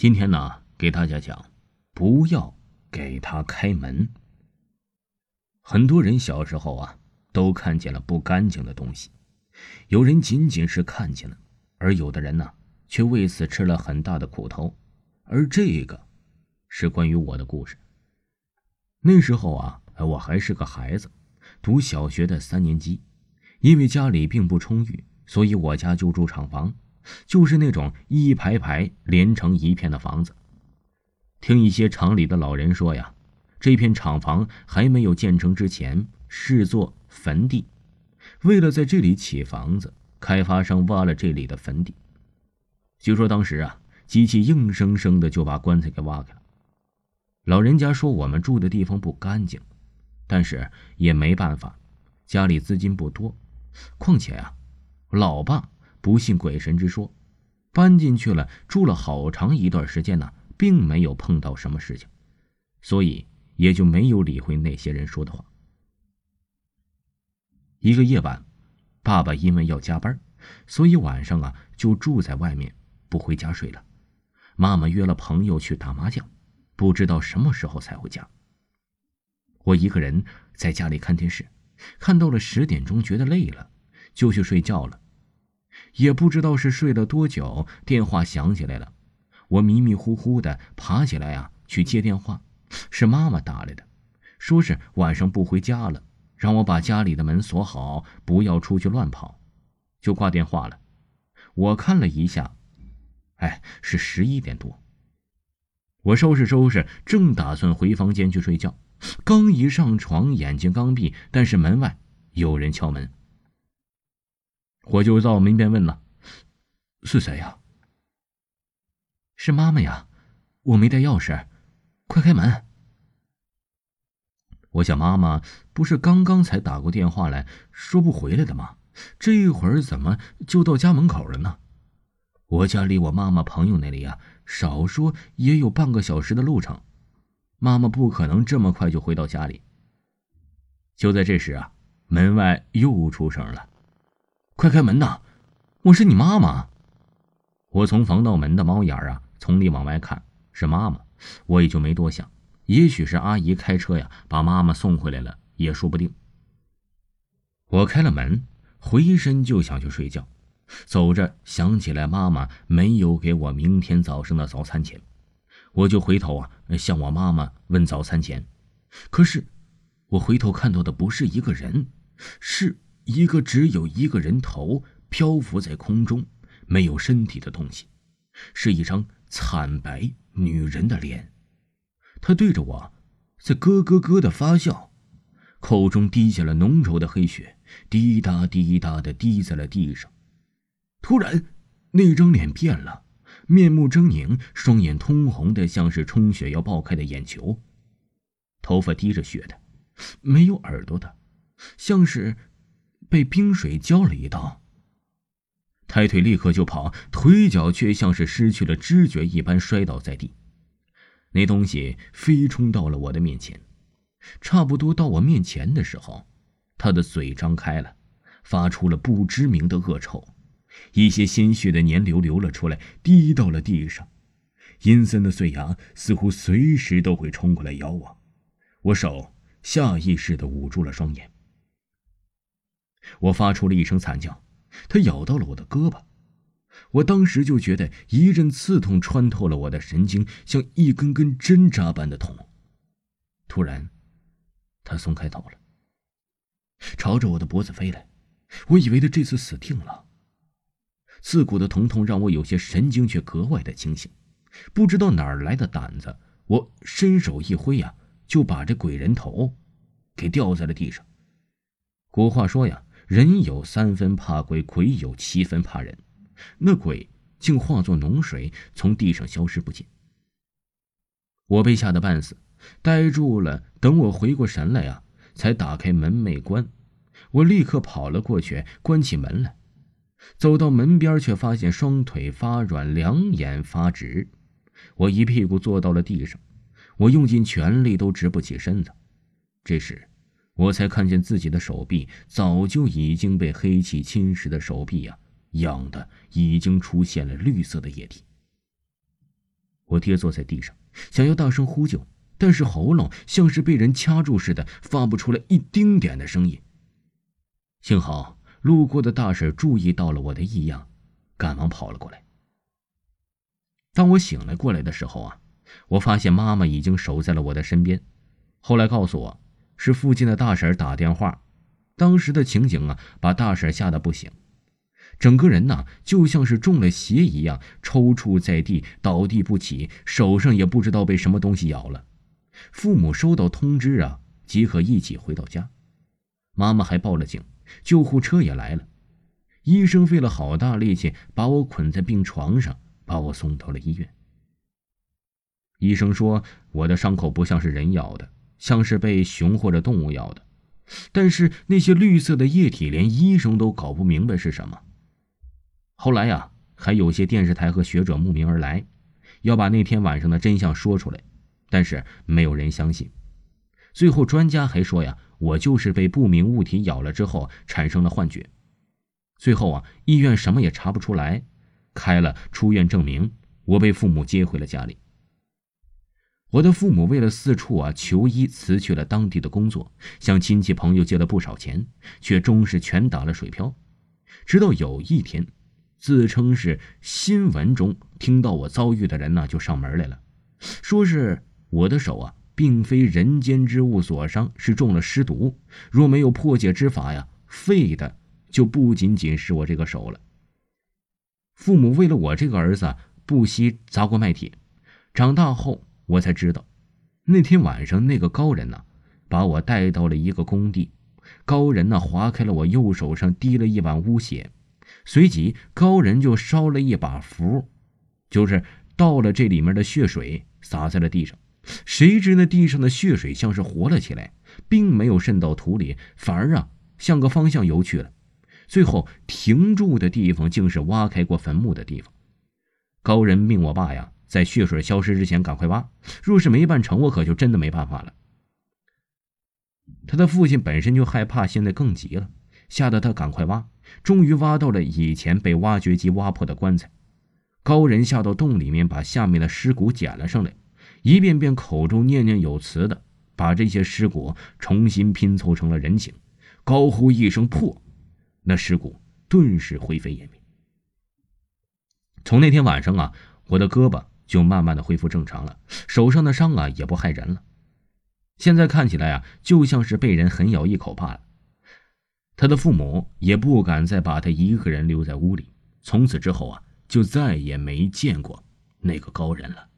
今天呢，给大家讲，不要给他开门。很多人小时候啊，都看见了不干净的东西，有人仅仅是看见了，而有的人呢，却为此吃了很大的苦头。而这个，是关于我的故事。那时候啊，我还是个孩子，读小学的三年级，因为家里并不充裕，所以我家就住厂房。就是那种一排排连成一片的房子。听一些厂里的老人说呀，这片厂房还没有建成之前是座坟地，为了在这里起房子，开发商挖了这里的坟地。据说当时啊，机器硬生生的就把棺材给挖开了。老人家说我们住的地方不干净，但是也没办法，家里资金不多，况且啊，老爸。不信鬼神之说，搬进去了，住了好长一段时间呢，并没有碰到什么事情，所以也就没有理会那些人说的话。一个夜晚，爸爸因为要加班，所以晚上啊就住在外面，不回家睡了。妈妈约了朋友去打麻将，不知道什么时候才回家。我一个人在家里看电视，看到了十点钟，觉得累了，就去睡觉了。也不知道是睡了多久，电话响起来了。我迷迷糊糊的爬起来啊，去接电话，是妈妈打来的，说是晚上不回家了，让我把家里的门锁好，不要出去乱跑，就挂电话了。我看了一下，哎，是十一点多。我收拾收拾，正打算回房间去睡觉，刚一上床，眼睛刚闭，但是门外有人敲门。我就到门边问了：“是谁呀？”“是妈妈呀，我没带钥匙，快开门。”我想妈妈不是刚刚才打过电话来说不回来的吗？这一会儿怎么就到家门口了呢？我家离我妈妈朋友那里呀，少说也有半个小时的路程，妈妈不可能这么快就回到家里。就在这时啊，门外又出声了。快开门呐！我是你妈妈。我从防盗门的猫眼啊，从里往外看，是妈妈，我也就没多想。也许是阿姨开车呀，把妈妈送回来了，也说不定。我开了门，回身就想去睡觉，走着想起来妈妈没有给我明天早上的早餐钱，我就回头啊向我妈妈问早餐钱。可是，我回头看到的不是一个人，是。一个只有一个人头漂浮在空中，没有身体的东西，是一张惨白女人的脸。她对着我，在咯咯咯的发笑，口中滴下了浓稠的黑血，滴答滴答的滴在了地上。突然，那张脸变了，面目狰狞，双眼通红的像是充血要爆开的眼球，头发滴着血的，没有耳朵的，像是。被冰水浇了一道，抬腿立刻就跑，腿脚却像是失去了知觉一般摔倒在地。那东西飞冲到了我的面前，差不多到我面前的时候，他的嘴张开了，发出了不知名的恶臭，一些鲜血的粘流流了出来，滴到了地上，阴森的碎牙似乎随时都会冲过来咬我，我手下意识的捂住了双眼。我发出了一声惨叫，它咬到了我的胳膊，我当时就觉得一阵刺痛穿透了我的神经，像一根根针扎般的痛。突然，它松开头了，朝着我的脖子飞来。我以为他这次死定了。刺骨的疼痛让我有些神经，却格外的清醒。不知道哪儿来的胆子，我伸手一挥呀，就把这鬼人头给掉在了地上。古话说呀。人有三分怕鬼，鬼有七分怕人。那鬼竟化作脓水，从地上消失不见。我被吓得半死，呆住了。等我回过神来啊，才打开门没关。我立刻跑了过去，关起门来。走到门边，却发现双腿发软，两眼发直。我一屁股坐到了地上，我用尽全力都直不起身子。这时。我才看见自己的手臂早就已经被黑气侵蚀的手臂呀，痒的已经出现了绿色的液体。我跌坐在地上，想要大声呼救，但是喉咙像是被人掐住似的，发不出来一丁点的声音。幸好路过的大婶注意到了我的异样，赶忙跑了过来。当我醒了过来的时候啊，我发现妈妈已经守在了我的身边。后来告诉我，是附近的大婶打电话。当时的情景啊，把大婶吓得不行，整个人呐就像是中了邪一样，抽搐在地，倒地不起，手上也不知道被什么东西咬了。父母收到通知啊，即可一起回到家。妈妈还报了警，救护车也来了。医生费了好大力气把我捆在病床上，把我送到了医院。医生说我的伤口不像是人咬的，像是被熊或者动物咬的。但是那些绿色的液体，连医生都搞不明白是什么。后来呀，还有些电视台和学者慕名而来，要把那天晚上的真相说出来，但是没有人相信。最后专家还说呀，我就是被不明物体咬了之后产生了幻觉。最后啊，医院什么也查不出来，开了出院证明，我被父母接回了家里。我的父母为了四处啊求医，辞去了当地的工作，向亲戚朋友借了不少钱，却终是全打了水漂。直到有一天，自称是新闻中听到我遭遇的人呢，就上门来了，说是我的手啊，并非人间之物所伤，是中了尸毒。若没有破解之法呀，废的就不仅仅是我这个手了。父母为了我这个儿子，不惜砸锅卖铁，长大后。我才知道，那天晚上那个高人呢，把我带到了一个工地。高人呢划开了我右手上滴了一碗污血，随即高人就烧了一把符，就是倒了这里面的血水，洒在了地上。谁知那地上的血水像是活了起来，并没有渗到土里，反而啊向个方向游去了。最后停住的地方竟是挖开过坟墓的地方。高人命我爸呀。在血水消失之前，赶快挖。若是没办成，我可就真的没办法了。他的父亲本身就害怕，现在更急了，吓得他赶快挖。终于挖到了以前被挖掘机挖破的棺材。高人下到洞里面，把下面的尸骨捡了上来，一遍遍口中念念有词的把这些尸骨重新拼凑成了人形。高呼一声“破”，那尸骨顿时灰飞烟灭。从那天晚上啊，我的胳膊。就慢慢的恢复正常了，手上的伤啊也不害人了。现在看起来啊，就像是被人狠咬一口罢了。他的父母也不敢再把他一个人留在屋里。从此之后啊，就再也没见过那个高人了。